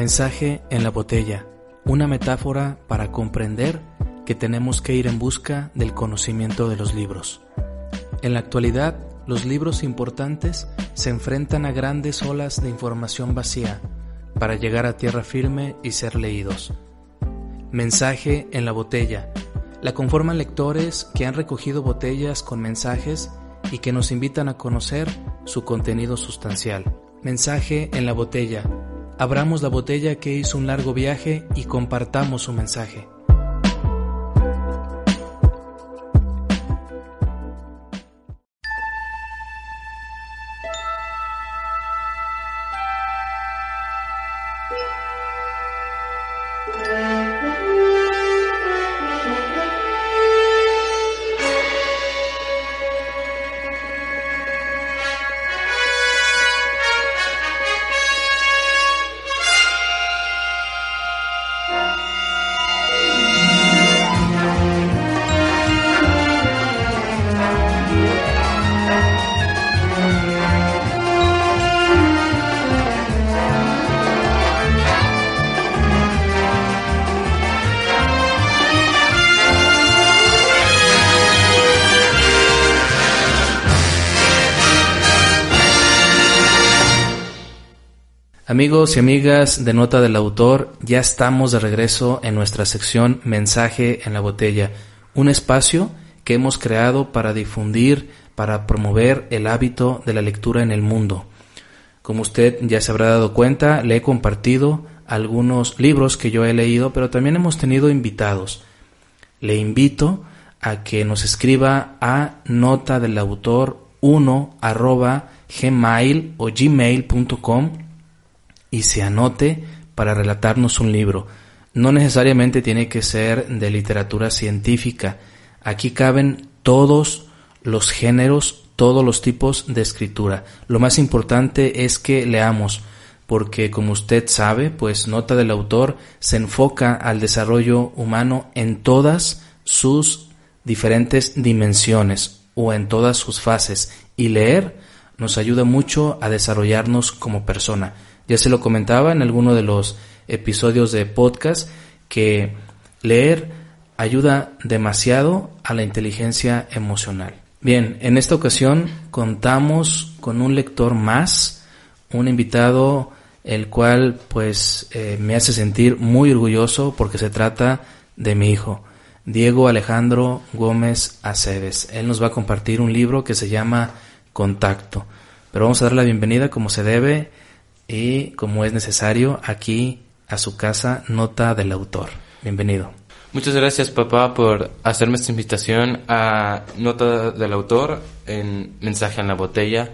Mensaje en la botella, una metáfora para comprender que tenemos que ir en busca del conocimiento de los libros. En la actualidad, los libros importantes se enfrentan a grandes olas de información vacía para llegar a tierra firme y ser leídos. Mensaje en la botella. La conforman lectores que han recogido botellas con mensajes y que nos invitan a conocer su contenido sustancial. Mensaje en la botella abramos la botella que hizo un largo viaje y compartamos su mensaje. Amigos y amigas de Nota del Autor, ya estamos de regreso en nuestra sección Mensaje en la Botella, un espacio que hemos creado para difundir, para promover el hábito de la lectura en el mundo. Como usted ya se habrá dado cuenta, le he compartido algunos libros que yo he leído, pero también hemos tenido invitados. Le invito a que nos escriba a nota del autor 1 arroba gmail o gmail.com y se anote para relatarnos un libro. No necesariamente tiene que ser de literatura científica. Aquí caben todos los géneros, todos los tipos de escritura. Lo más importante es que leamos, porque como usted sabe, pues Nota del Autor se enfoca al desarrollo humano en todas sus diferentes dimensiones o en todas sus fases y leer nos ayuda mucho a desarrollarnos como persona. Ya se lo comentaba en alguno de los episodios de podcast que leer ayuda demasiado a la inteligencia emocional. Bien, en esta ocasión contamos con un lector más, un invitado el cual pues eh, me hace sentir muy orgulloso porque se trata de mi hijo, Diego Alejandro Gómez Aceves. Él nos va a compartir un libro que se llama Contacto. Pero vamos a dar la bienvenida como se debe y como es necesario aquí a su casa nota del autor. Bienvenido. Muchas gracias papá por hacerme esta invitación a Nota del Autor en Mensaje en la Botella.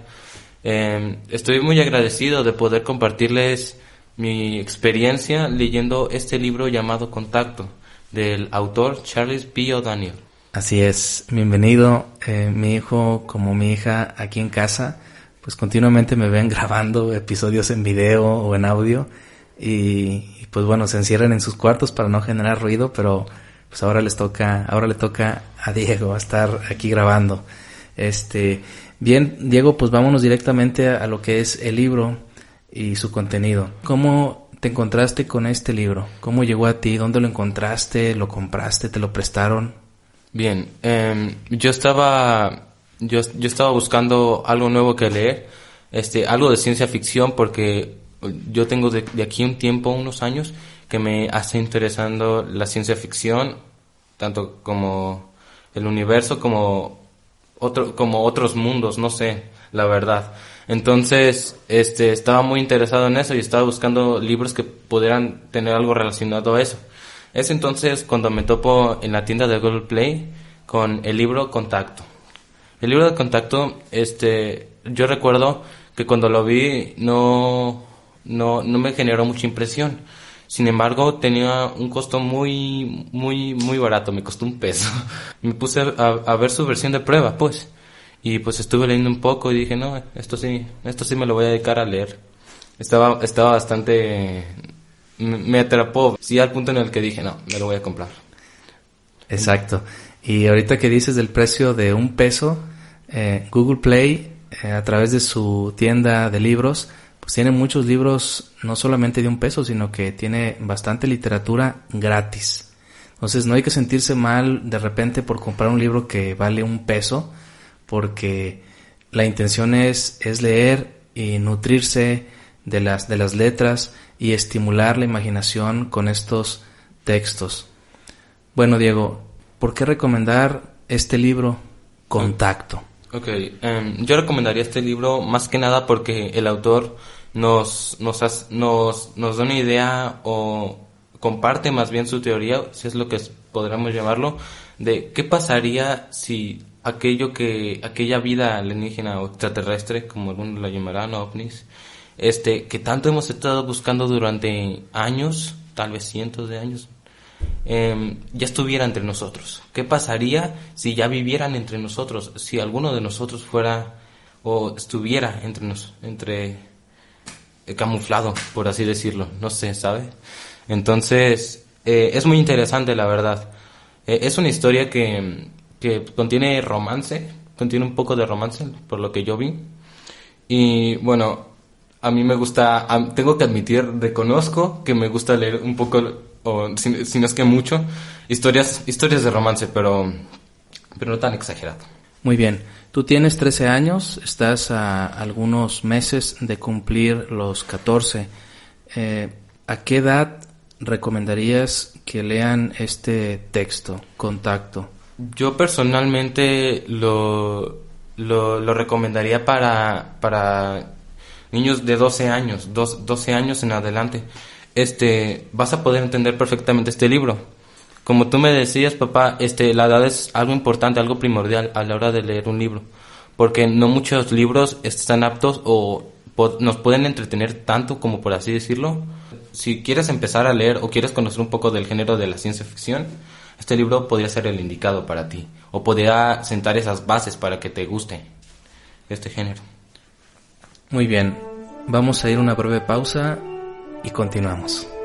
Em, estoy muy agradecido de poder compartirles mi experiencia leyendo este libro llamado Contacto del autor Charles B. O'Daniel. Así es, bienvenido eh, mi hijo como mi hija aquí en casa pues continuamente me ven grabando episodios en video o en audio y, pues bueno, se encierran en sus cuartos para no generar ruido, pero pues ahora les toca, ahora le toca a Diego estar aquí grabando. Este, bien, Diego, pues vámonos directamente a, lo que es el libro y su contenido. ¿Cómo te encontraste con este libro? ¿Cómo llegó a ti? ¿Dónde lo encontraste? ¿Lo compraste? ¿Te lo prestaron? Bien, em, yo estaba yo, yo estaba buscando algo nuevo que leer, este, algo de ciencia ficción, porque yo tengo de, aquí un tiempo, unos años, que me hace interesando la ciencia ficción, tanto como el universo, como, otro, como otros mundos, no sé, la verdad. Entonces, este, estaba muy interesado en eso y estaba buscando libros que pudieran tener algo relacionado a eso. Es entonces cuando me topo en la tienda de Google Play con el libro Contacto. El libro de Contacto, este, yo recuerdo que cuando lo vi no, no, no me generó mucha impresión. Sin embargo, tenía un costo muy, muy, muy barato, me costó un peso. me puse a, ver su versión de prueba, pues. Y pues estuve leyendo un poco y dije, no, esto sí, esto sí me lo voy a dedicar a leer. Estaba, estaba bastante, me, atrapó, sí, al punto en el que dije, no, me lo voy a comprar. Exacto. Y ahorita que dices del precio de un peso, eh, Google Play, eh, a través de su tienda de libros, pues tiene muchos libros no solamente de un peso, sino que tiene bastante literatura gratis. Entonces no hay que sentirse mal de repente por comprar un libro que vale un peso, porque la intención es, es leer y nutrirse de las, de las letras y estimular la imaginación con estos textos. Bueno, Diego, ¿por qué recomendar este libro, Contacto? Ok, em, yo recomendaría este libro más que nada porque el autor nos, nos, nos, nos da una idea o comparte más bien su teoría, si es lo que podríamos llamarlo, de qué pasaría si aquello que, aquella vida alienígena o extraterrestre, como algunos la llamarán, ovnis, este, que tanto hemos estado buscando durante años, tal vez cientos de años, em, ya estuviera entre nosotros. ¿Qué pasaría si ya vivieran entre nosotros? Si alguno de nosotros fuera o estuviera entre nos, entre camuflado, por así decirlo, no sé, ¿sabe? Entonces, eh, es muy interesante, la verdad. Eh, es una historia que, que contiene romance, contiene un poco de romance, por lo que yo vi. Y bueno, a mí me gusta, tengo que admitir, reconozco que me gusta leer un poco, o si, si, no es que mucho, historias, historias de romance, pero, pero no tan exagerado. Muy bien. Tú tienes 13 años, estás a algunos meses de cumplir los 14. Eh, ¿A qué edad recomendarías que lean este texto, Contacto? Yo personalmente lo, lo, recomendaría para, para niños de 12 años, 12 años en adelante. Este, vas a poder entender perfectamente este libro como tú me decías, papá, este, la edad es algo importante, algo primordial a la hora de leer un libro, porque no muchos libros están aptos o nos pueden entretener tanto como por así decirlo. Si quieres empezar a leer o quieres conocer un poco del género de la ciencia ficción, este libro podría ser el indicado para ti o podría sentar esas bases para que te guste este género. Muy bien, vamos a ir a una breve pausa y continuamos.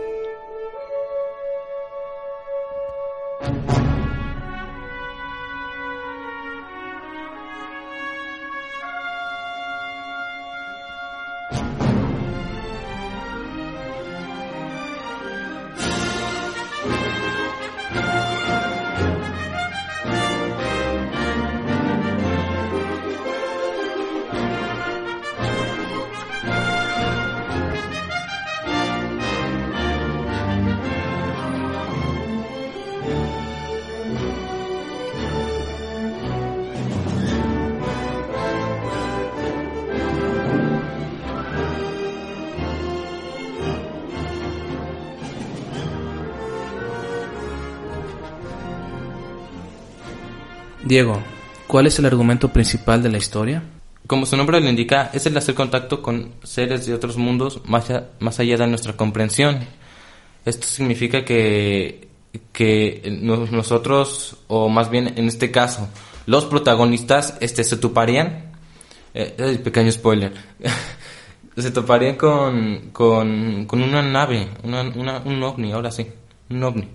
Diego, ¿cuál es el argumento principal de la historia? Como su nombre lo indica, es el hacer contacto con seres de otros mundos más, allá de nuestra comprensión. Esto significa que, que nosotros, o más bien en este caso, los protagonistas este, se toparían, eh, pequeño spoiler, se toparían con, con, una nave, una, un ovni, ahora sí, un ovni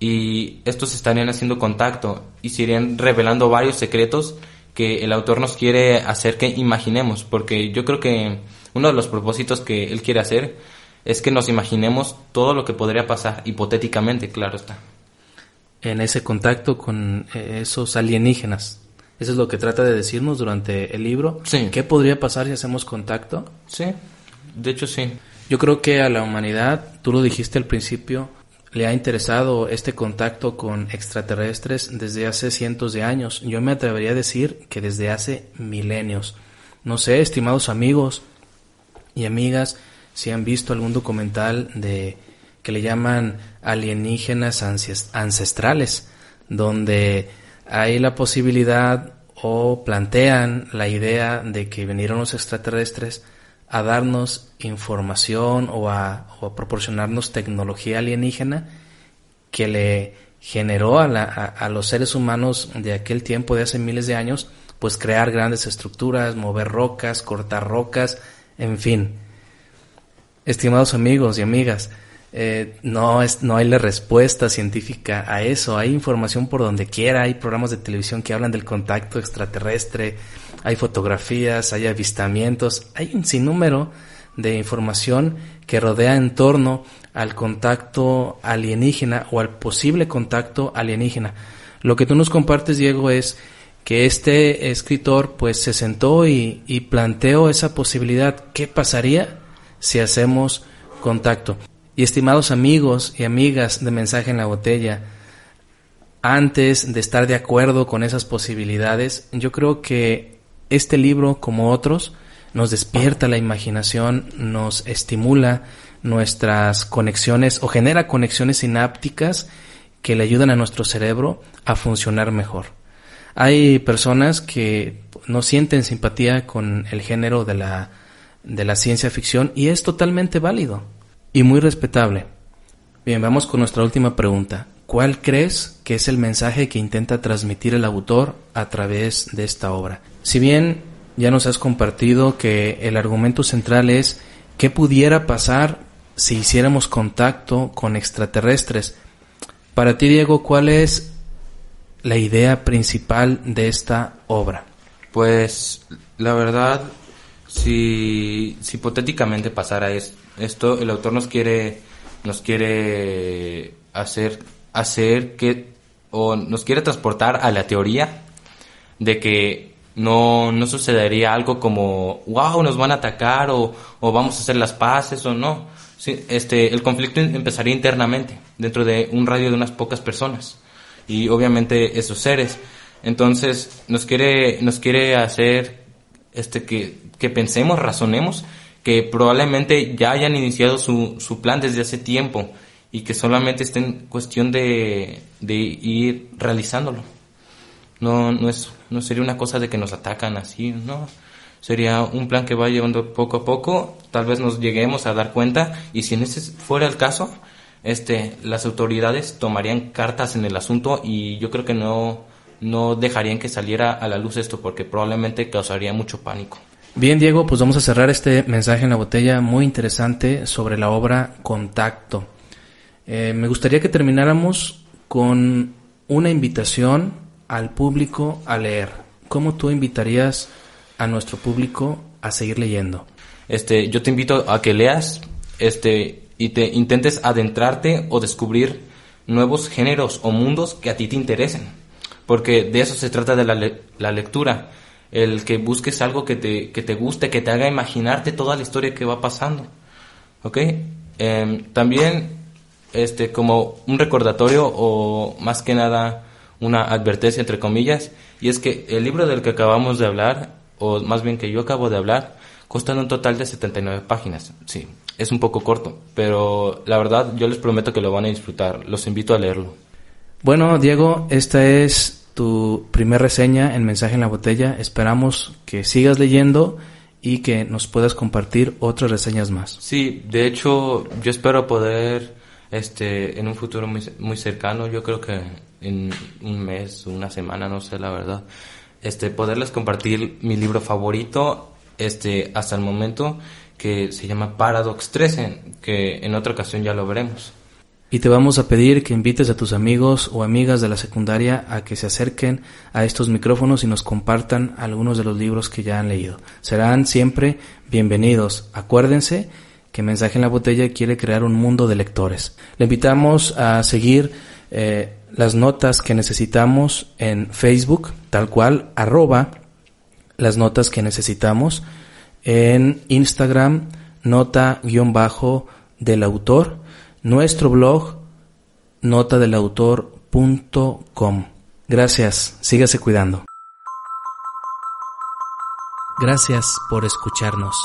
y estos estarían haciendo contacto y se irían revelando varios secretos que el autor nos quiere hacer que imaginemos, porque yo creo que uno de los propósitos que él quiere hacer es que nos imaginemos todo lo que podría pasar, hipotéticamente, claro está. En ese contacto con eh, esos alienígenas. Eso es lo que trata de decirnos durante el libro. Sí. ¿Qué podría pasar si hacemos contacto? Sí, de hecho sí. Yo creo que a la humanidad, tú lo dijiste al principio, le ha interesado este contacto con extraterrestres desde hace cientos de años. Yo me atrevería a decir que desde hace milenios. No sé, estimados amigos y amigas, si han visto algún documental de que le llaman alienígenas ancestrales, donde hay la posibilidad o plantean la idea de que vinieron los extraterrestres a darnos información o a, proporcionarnos tecnología alienígena que le generó a, a, los seres humanos de aquel tiempo, de hace miles de años, pues crear grandes estructuras, mover rocas, cortar rocas, en fin. Estimados amigos y amigas, eh, no, es, no hay la respuesta científica a eso. Hay información por donde quiera, hay programas de televisión que hablan del contacto extraterrestre, hay fotografías, hay avistamientos, hay un sinnúmero de información que rodea en torno al contacto alienígena o al posible contacto alienígena. Lo que tú nos compartes, Diego, es que este escritor pues se sentó y, y planteó esa posibilidad. ¿Qué pasaría si hacemos contacto? Y estimados amigos y amigas de Mensaje en la Botella, antes de estar de acuerdo con esas posibilidades, yo creo que este libro, como otros, nos despierta la imaginación, nos estimula nuestras conexiones o genera conexiones sinápticas que le ayudan a nuestro cerebro a funcionar mejor. Hay personas que no sienten simpatía con el género de la, de la ciencia ficción y es totalmente válido y muy respetable. Bien, vamos con nuestra última pregunta. ¿Cuál crees que es el mensaje que intenta transmitir el autor a través de esta obra? Si bien ya nos has compartido que el argumento central es qué pudiera pasar si hiciéramos contacto con extraterrestres, para ti Diego, ¿cuál es la idea principal de esta obra? Pues la verdad, si, si hipotéticamente pasara esto, el autor nos quiere nos quiere hacer hacer que o nos quiere transportar a la teoría de que no, no sucedería algo como wow nos van a atacar o, o vamos a hacer las paces o no este el conflicto empezaría internamente dentro de un radio de unas pocas personas y obviamente esos seres entonces nos quiere nos quiere hacer este que, que pensemos razonemos que probablemente ya hayan iniciado su, su plan desde hace tiempo y que solamente estén en cuestión de, de ir realizándolo. No, no, es, no sería una cosa de que nos atacan así, no. Sería un plan que va llevando poco a poco, tal vez nos lleguemos a dar cuenta y si en ese fuera el caso, este, las autoridades tomarían cartas en el asunto y yo creo que no, no dejarían que saliera a la luz esto porque probablemente causaría mucho pánico. Bien, Diego, pues vamos a cerrar este mensaje en la botella muy interesante sobre la obra Contacto. Eh, me gustaría que termináramos con una invitación al público a leer. ¿Cómo tú invitarías a nuestro público a seguir leyendo? Este, yo te invito a que leas, este, y te intentes adentrarte o descubrir nuevos géneros o mundos que a ti te interesen, porque de eso se trata de la, la lectura el que busques algo que te, que te guste, que te haga imaginarte toda la historia que va pasando. ¿Ok? Em, también, este, como un recordatorio o más que nada una advertencia entre comillas, y es que el libro del que acabamos de hablar, o más bien que yo acabo de hablar, consta en un total de 79 páginas. Sí, es un poco corto, pero la verdad yo les prometo que lo van a disfrutar. Los invito a leerlo. Bueno, Diego, esta es tu primer reseña en Mensaje en la Botella. Esperamos que sigas leyendo y que nos puedas compartir otras reseñas más. Sí, de hecho, yo espero poder, este, en un futuro muy, muy cercano, yo creo que en un mes, una semana, no sé la verdad, este, poderles compartir mi libro favorito, este, hasta el momento, que se llama Paradox 13, que en otra ocasión ya lo veremos. Y te vamos a pedir que invites a tus amigos o amigas de la secundaria a que se acerquen a estos micrófonos y nos compartan algunos de los libros que ya han leído. Serán siempre bienvenidos. Acuérdense que Mensaje en la Botella quiere crear un mundo de lectores. Le invitamos a seguir eh, las notas que necesitamos en Facebook, tal cual, arroba las notas que necesitamos. En Instagram, nota guion bajo del autor nuestro blog notadelautor.com. Gracias, sígase cuidando. Gracias por escucharnos.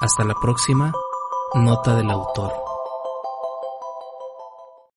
Hasta la próxima, Nota del Autor.